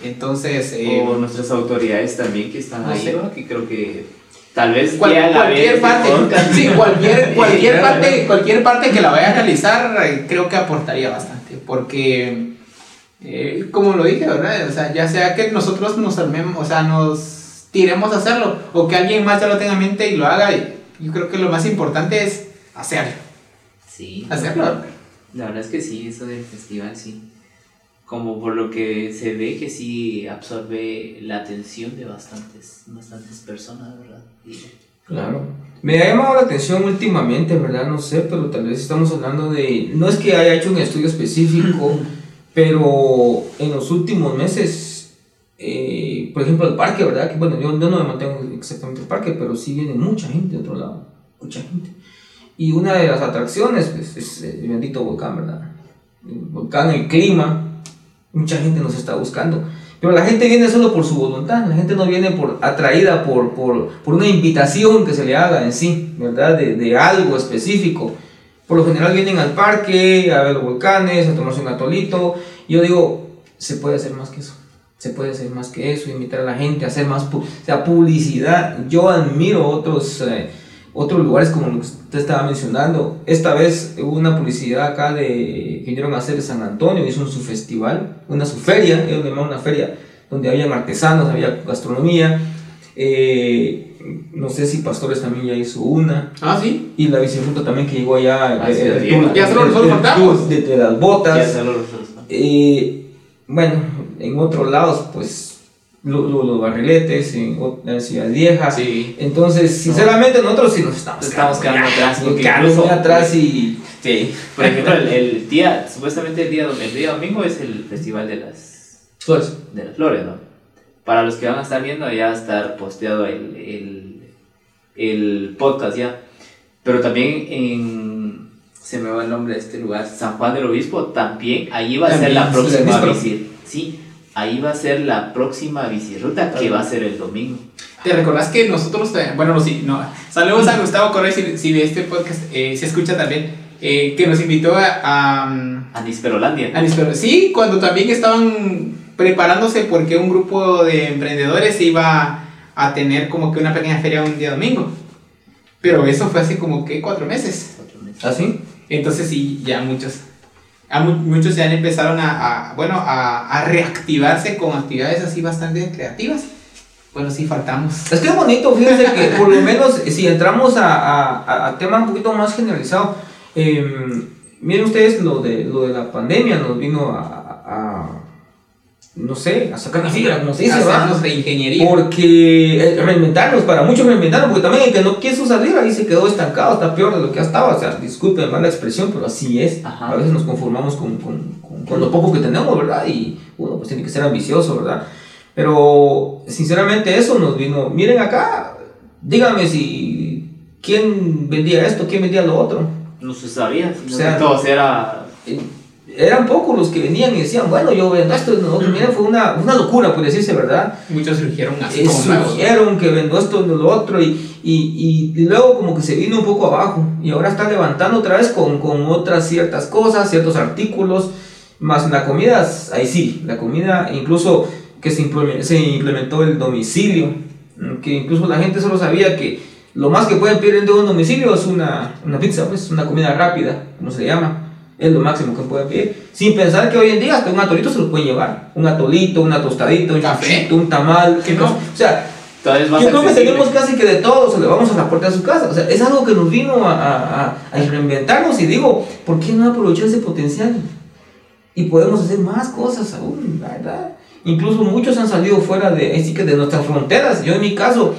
Speaker 2: Entonces.
Speaker 1: o nuestras autoridades también que están ahí, que creo que tal vez
Speaker 2: cualquier parte, sí, cualquier, cualquier parte, cualquier parte que la vaya a realizar, creo que aportaría bastante, porque eh, como lo dije, ¿verdad? O sea, ya sea que nosotros nos armemos, o sea, nos tiremos a hacerlo, o que alguien más ya lo tenga en mente y lo haga, yo creo que lo más importante es hacerlo.
Speaker 1: Sí.
Speaker 2: Hacerlo.
Speaker 1: La verdad es que sí, eso del festival sí como por lo que se ve que sí absorbe la atención de bastantes, bastantes personas, ¿verdad?
Speaker 3: claro. Me ha llamado la atención últimamente, ¿verdad? No sé, pero tal vez estamos hablando de... No es que haya hecho un estudio específico, pero en los últimos meses, eh, por ejemplo, el parque, ¿verdad? Que bueno, yo, no me mantengo exactamente el parque, pero sí viene mucha gente de otro lado, mucha gente. Y una de las atracciones, pues, es el bendito volcán, ¿verdad? El volcán, el clima, mucha gente nos está buscando. Pero la gente viene solo por su voluntad, la gente no viene por atraída por, por, por una invitación que se le haga en sí, ¿verdad? De, de, algo específico. Por lo general vienen al parque, a ver los volcanes, a tomarse un atolito. Yo digo, se puede hacer más que eso. Se puede hacer más que eso, invitar a la gente hacer más o sea, publicidad. Yo admiro otros... Eh, otros lugares como lo que usted estaba mencionando. Esta vez hubo una publicidad acá de, que vinieron a hacer de San Antonio, hizo su festival, una su feria, ellos una feria, donde había artesanos, había gastronomía. Eh, no sé si Pastores también ya hizo una.
Speaker 2: Ah, sí.
Speaker 3: Y la viceruta también que llegó allá.
Speaker 1: Ah,
Speaker 3: ya
Speaker 2: se lo faltamos.
Speaker 3: De, de, las botas. Eh, bueno, en otros lados, pues los, barriletes en la ciudad vieja.
Speaker 1: Sí.
Speaker 3: Entonces, sinceramente, nosotros sí nos estamos,
Speaker 1: estamos quedando atrás.
Speaker 3: Porque muy atrás y.
Speaker 1: Sí. Por ejemplo, el, día, supuestamente el día, el día domingo es el festival de las
Speaker 3: flores.
Speaker 1: De las flores, ¿no? Para los que van a estar viendo, ya va a estar posteado el, el, el podcast ya. Pero también en. Se me va el nombre de este lugar, San Juan del Obispo, también ahí va a ser la próxima visita. Sí, ahí va a ser la próxima bicirruta que va a ser el domingo.
Speaker 2: ¿Te recordás que nosotros, bueno, no, sí, no, saludos a Gustavo Correa si, si de este podcast eh, se escucha también, eh, que nos invitó a... A,
Speaker 1: a Nisperolandia.
Speaker 2: A sí, cuando también estaban preparándose porque un grupo de emprendedores iba a tener como que una pequeña feria un día domingo. Pero eso fue hace como que cuatro meses.
Speaker 1: Cuatro meses.
Speaker 3: ¿Ah, sí?
Speaker 2: Entonces sí, ya muchos muchos ya empezaron a, bueno, a, reactivarse con actividades así bastante creativas. Bueno, sí, faltamos.
Speaker 3: Es que es bonito, fíjense que por lo menos si entramos a, a, tema un poquito más generalizado, em, miren ustedes lo de, lo de la pandemia, nos vino a no sé, a sacar la fibra, como se dice,
Speaker 2: Hacernos de ingeniería.
Speaker 3: Porque eh, reinventarnos, para muchos reinventarnos, porque también el que no quiso salir ahí se quedó estancado, está peor de lo que estaba. O sea, disculpen mal la expresión, pero así es. A veces nos conformamos con, con, con, lo poco que tenemos, ¿verdad? Y uno pues tiene que ser ambicioso, ¿verdad? Pero sinceramente eso nos vino, miren acá, díganme si, ¿quién vendía esto? ¿Quién vendía lo otro?
Speaker 1: No se sabía, o sea, todo era...
Speaker 3: Eran pocos los que venían y decían, bueno, yo vendo esto, lo otro. fue una, una locura, por decirse verdad.
Speaker 2: Muchos surgieron así.
Speaker 3: Eh, surgieron que vendo esto, lo otro, y, y, y, luego como que se vino un poco abajo. Y ahora está levantando otra vez con, con otras ciertas cosas, ciertos artículos. Más la comida, ahí sí, la comida, incluso que se implementó, se implementó el domicilio, que incluso la gente solo sabía que lo más que pueden pedir de un domicilio es una, una pizza, pues una comida rápida, como se llama es lo máximo que puede pedir. Sin pensar que hoy en día hasta un atolito se lo puede llevar. Un atolito, una tostadita, un café, un tamal.
Speaker 2: no?
Speaker 3: O sea, Yo creo que tenemos casi que de todo, o sea, le vamos a la puerta de su casa. O sea, es algo que nos vino a, a- a- reinventarnos y digo, ¿por qué no aprovechar ese potencial? Y podemos hacer más cosas aún, ¿verdad? Incluso muchos han salido fuera de, así que de nuestras fronteras. Yo en mi caso,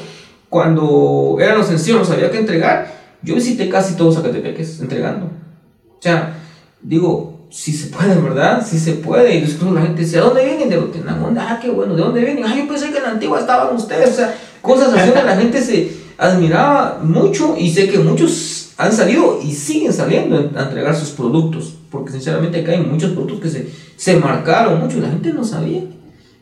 Speaker 3: cuando eran los encierros, había que entregar, yo visité casi todos Zacatepeques entregando. O sea, digo, si se puede, ¿verdad? Si se puede. Y incluso la gente decía, ¿de dónde vienen? De Rotenango. Ah, qué bueno, ¿de dónde vienen? Ah, yo pensé que en la antigua estaban ustedes. O sea, cosas así donde la gente se admiraba mucho y sé que muchos han salido y siguen saliendo a entregar sus productos. Porque sinceramente acá hay muchos productos que se, se marcaron mucho y la gente no sabía.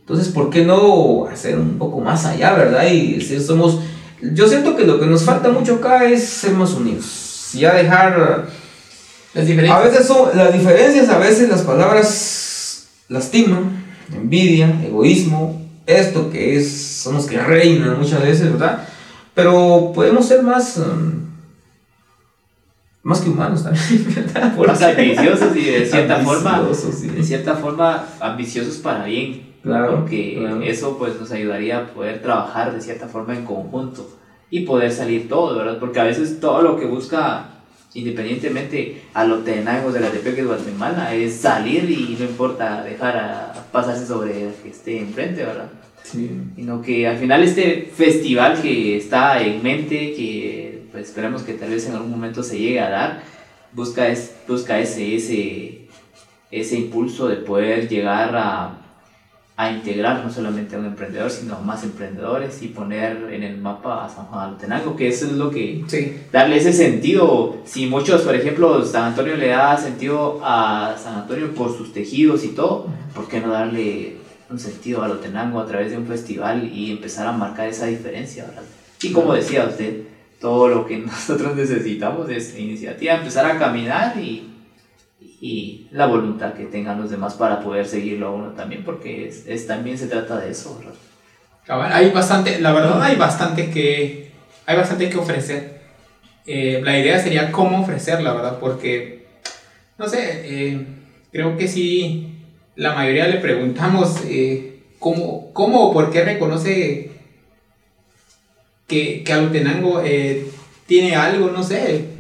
Speaker 3: Entonces, ¿por qué no hacer un poco más allá, verdad? Y decir, somos... Yo siento que lo que nos falta mucho acá es ser más unidos. Ya dejar...
Speaker 2: Las
Speaker 3: A
Speaker 2: diferencias.
Speaker 3: veces son las diferencias, a veces las palabras lastiman, envidia, egoísmo, esto que es, son los que reinan muchas veces, ¿verdad? Pero podemos ser más, um, más que humanos también, ¿verdad?
Speaker 1: más ambiciosos y de cierta forma
Speaker 3: sí.
Speaker 1: de cierta forma ambiciosos para bien
Speaker 3: Claro,
Speaker 1: porque
Speaker 3: claro.
Speaker 1: eso pues nos ayudaría a poder trabajar de cierta forma en conjunto y poder salir todos, ¿verdad? Porque a veces todo lo que busca independientemente a los tenagos de la TP que es Guatemala es salir y no importa dejar a pasarse sobre el que esté enfrente, ¿verdad?
Speaker 3: Sí.
Speaker 1: sino que al final este festival que está en mente, que pues, esperemos que tal vez en algún momento se llegue a dar, busca, es, busca ese, ese, ese impulso de poder llegar a, a integrar no solamente a un emprendedor, sino a más emprendedores y poner en el mapa a San Juan Altenango, que eso es lo que
Speaker 2: Sí.
Speaker 1: darle ese sentido. Si muchos, por ejemplo, San Antonio le da sentido a San Antonio por sus tejidos y todo, ¿por qué no darle un sentido a Lotenango a través de un festival y empezar a marcar esa diferencia, ¿verdad? Y como decía usted, todo lo que nosotros necesitamos es iniciativa, empezar a caminar y, y la voluntad que tengan los demás para poder seguirlo a uno también, porque es, también se trata de eso,
Speaker 2: hay bastante, la verdad hay bastante que, hay bastante que ofrecer. Eh, la idea sería cómo ofrecerla, ¿verdad? Porque, no sé, eh, creo que sí, la mayoría le preguntamos eh, cómo, cómo o por qué reconoce que, que Alutenango tiene algo, no sé.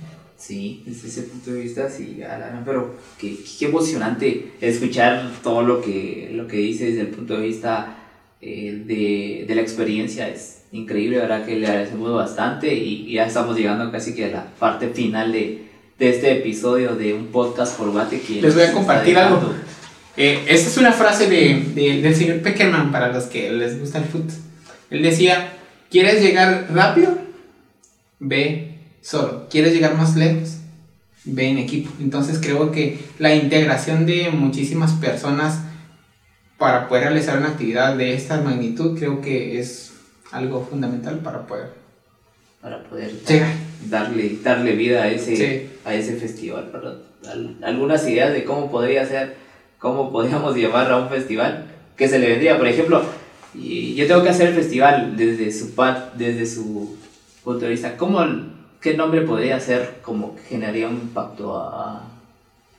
Speaker 1: Sí, desde ese punto de vista, sí, pero qué, qué emocionante escuchar todo lo que, lo que dice desde el punto de vista eh, de, de la experiencia. Es increíble, ¿verdad? Que le agradecemos bastante y, y ya estamos llegando casi que a la parte final de, de este episodio de un podcast por Guate que
Speaker 2: Les voy a compartir algo. Eh, esta es una frase de, de- del señor Peckerman para los que les gusta el foot. Él decía, ¿quieres llegar rápido? Ve solo. ¿Quieres llegar más lejos? Ve en equipo. Entonces creo que la integración de muchísimas personas para poder realizar una actividad de esta magnitud creo que es algo fundamental para poder
Speaker 1: para poder darle, darle vida a ese,
Speaker 2: Sí.
Speaker 1: a ese festival. algunas ideas de cómo podría ser, cómo podríamos llevar a un festival que se le vendría. Por ejemplo, yo tengo que hacer el festival desde su, desde su punto de vista. ¿Cómo, ¿Qué nombre podría ser como que generaría un impacto a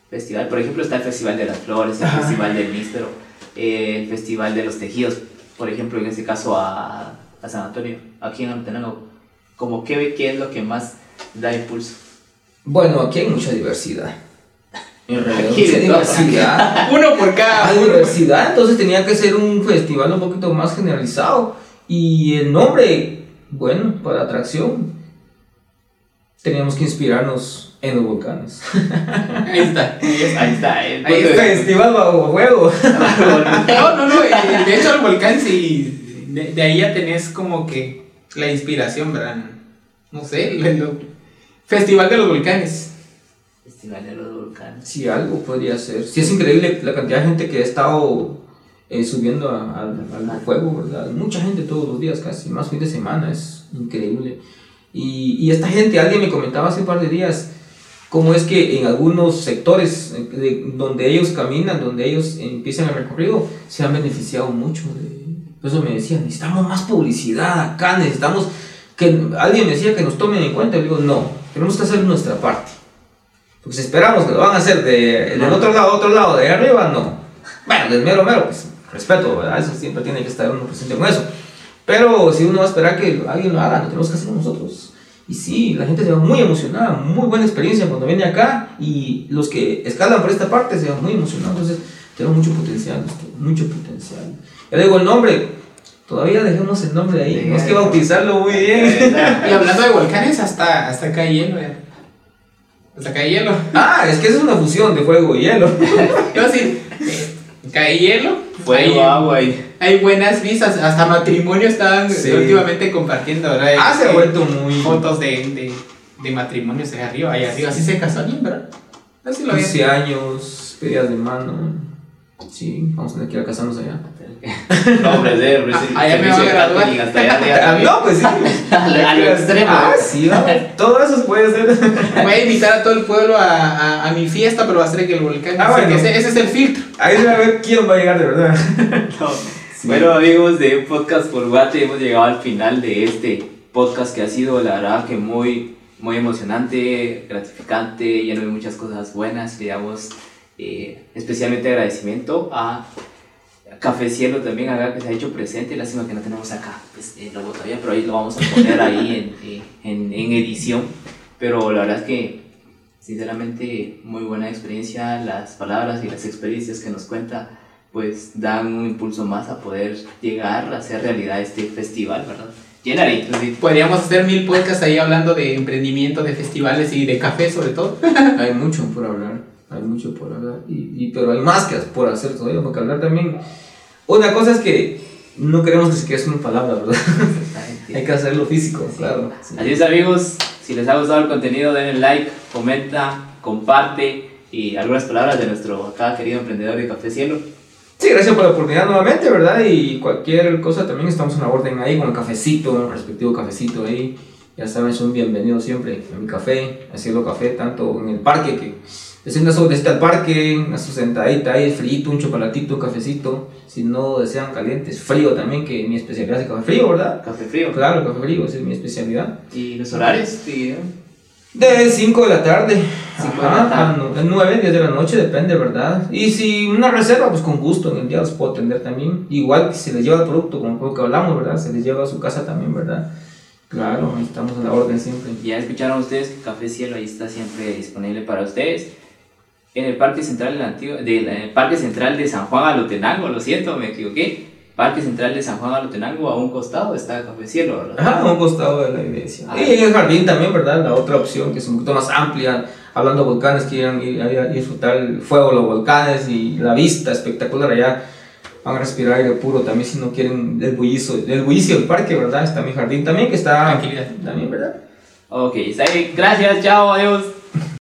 Speaker 1: festival? Por ejemplo, está el Festival de las Flores, el
Speaker 3: Ajá.
Speaker 1: Festival del Míspero, eh, el Festival de los Tejidos, por ejemplo, en este caso a, a San Antonio, aquí en Antenango como qué, qué es lo que más da impulso.
Speaker 3: Bueno, aquí hay mucha diversidad. En realidad, mucha diversidad.
Speaker 2: Uno por cada
Speaker 3: Hay diversidad, entonces tenía que ser un festival un poquito más generalizado. Y el nombre, bueno, para atracción, teníamos que inspirarnos en los volcanes.
Speaker 2: Ahí está.
Speaker 1: Ahí está,
Speaker 2: Ahí está.
Speaker 1: de-
Speaker 3: Festival bajo fuego.
Speaker 2: No, no, no. De hecho, el volcán sí. De, de ahí ya tenés como que la inspiración, ¿verdad? No sé. lo- Festival de los volcanes.
Speaker 1: Festival de los volcanes.
Speaker 3: Si algo podría ser. Sí, es increíble la cantidad de gente que ha estado eh, subiendo a- a- al fuego, ¿verdad? Mucha gente todos los días, casi, más fin de semana, es increíble. Y, y esta gente, alguien me comentaba hace un par de días, cómo es que en algunos sectores eh, de- donde ellos caminan, donde ellos empiezan el recorrido, se han beneficiado mucho. De, por eso me decían, necesitamos más publicidad acá, necesitamos que alguien me decía que nos tomen en cuenta. Y le digo, no, tenemos que hacer nuestra parte. Porque si esperamos que lo van a hacer de, del otro lado, otro lado, de arriba, no. Bueno, del mero mero, pues respeto, ¿verdad? Eso siempre tiene que estar uno presente con eso. Pero si uno va a esperar que alguien lo haga, no tenemos que hacerlo nosotros. Y sí, la gente se va muy emocionada, muy buena experiencia cuando viene acá y los que escalan por esta parte se van muy emocionados. Entonces, tenemos mucho potencial, esto, mucho potencial. Ya digo el nombre, todavía dejemos el nombre ahí, tenemos que bautizarlo muy bien.
Speaker 2: Y hablando de volcanes, hasta, hasta acá hay hielo, ya. Hasta acá hay hielo.
Speaker 3: Ah, es que esa es una fusión de fuego y hielo.
Speaker 2: Yo sí, cae hielo.
Speaker 1: Fuego,
Speaker 2: hay,
Speaker 1: agua y...
Speaker 2: hay buenas visas, hasta matrimonio estaban
Speaker 3: Sí.
Speaker 2: últimamente compartiendo, ¿verdad?
Speaker 3: Ah, se ha
Speaker 2: Eh,
Speaker 3: vuelto muy...
Speaker 2: Fotos de, de, de matrimonios allá arriba, allá arriba. Así se casó alguien, ¿verdad? Así lo vi.
Speaker 3: 15 años, pedidas de mano. Sí, vamos a tener que ir a casarnos allá.
Speaker 1: No, hombre, de
Speaker 2: Ah, allá me va a graduar.
Speaker 1: hasta allá.
Speaker 3: Ah, no, pues sí.
Speaker 1: A lo extremo.
Speaker 3: Ah, sí, todo eso se puede hacer.
Speaker 2: Voy a invitar a todo el pueblo a, a, a mi fiesta, pero va a ser en el volcán.
Speaker 3: Ah, bueno.
Speaker 2: que ese, ese es el filtro.
Speaker 3: Ahí se va a ver quién va a llegar de verdad.
Speaker 1: No. Bueno amigos de Podcast por Guate, hemos llegado al final de este podcast que ha sido la verdad que muy, muy emocionante, gratificante, lleno de muchas cosas buenas. Le damos eh, especialmente agradecimiento a Café Cielo también acá que se ha hecho presente. Lástima que no tenemos acá pues, el logo todavía, pero ahí lo vamos a poner ahí en, en, en edición. Pero la verdad es que sinceramente muy buena experiencia, las palabras y las experiencias que nos cuenta pues dan un impulso más a poder llegar a hacer realidad este festival, ¿verdad? Llenarito, sí.
Speaker 2: Podríamos hacer mil podcasts ahí hablando de emprendimiento, de festivales y de café sobre todo.
Speaker 3: Hay mucho por hablar, hay mucho por hablar, y, y- pero hay más que por hacer todavía, porque hablar también. Una cosa es que no queremos que se quede solo en palabras, ¿verdad? hay que hacerlo físico, claro. sí.
Speaker 1: Así es amigos, si les ha gustado el contenido denle like, comenta, comparte y algunas palabras de nuestro acá querido emprendedor de Café Cielo.
Speaker 3: Sí, gracias por la oportunidad nuevamente, ¿verdad? Y cualquier cosa también estamos en la orden ahí con el cafecito, el respectivo cafecito ahí. Ya saben, son bienvenidos siempre a mi café, haciendo café, tanto en el parque que es una visita al parque, una su sentadita ahí, frío, un chocolatito, un cafecito. Si no desean calientes, frío también, que mi especialidad es el café frío, ¿verdad?
Speaker 1: Café frío.
Speaker 3: Claro, café frío, esa es mi especialidad.
Speaker 1: Y los horarios, sí,
Speaker 3: De 5 de la tarde.
Speaker 1: Cinco de
Speaker 3: Ajá,
Speaker 1: la tarde.
Speaker 3: a 9, 10 de la noche, depende, ¿verdad? Y si una reserva, pues con gusto, en el día los puedo atender también. Igual que se les lleva el producto, como que hablamos, ¿verdad? Se les lleva a su casa también, ¿verdad? Claro, ahí estamos en la orden siempre.
Speaker 1: Ya escucharon ustedes que Café Cielo ahí está siempre disponible para ustedes. En el Parque Central Antigua- de en el Parque Central de San Juan Alotenango, lo siento, me equivoqué. Parque Central de San Juan Alotenango, a un costado está Café Cielo, ¿verdad?
Speaker 3: Ajá, a un costado de la iglesia.
Speaker 1: Ah.
Speaker 3: Y en el jardín también, ¿verdad? La otra opción que es un poquito más amplia, hablando de volcanes, quieran ir a ir a disfrutar el fuego de los volcanes y la vista espectacular allá. Van a respirar aire puro también si no quieren el bullicio, el bullicio del parque, ¿verdad? Está mi jardín también, que está
Speaker 2: Tranquilidad.
Speaker 3: también, ¿verdad?
Speaker 1: Ok, está bien. Gracias, chao, adiós.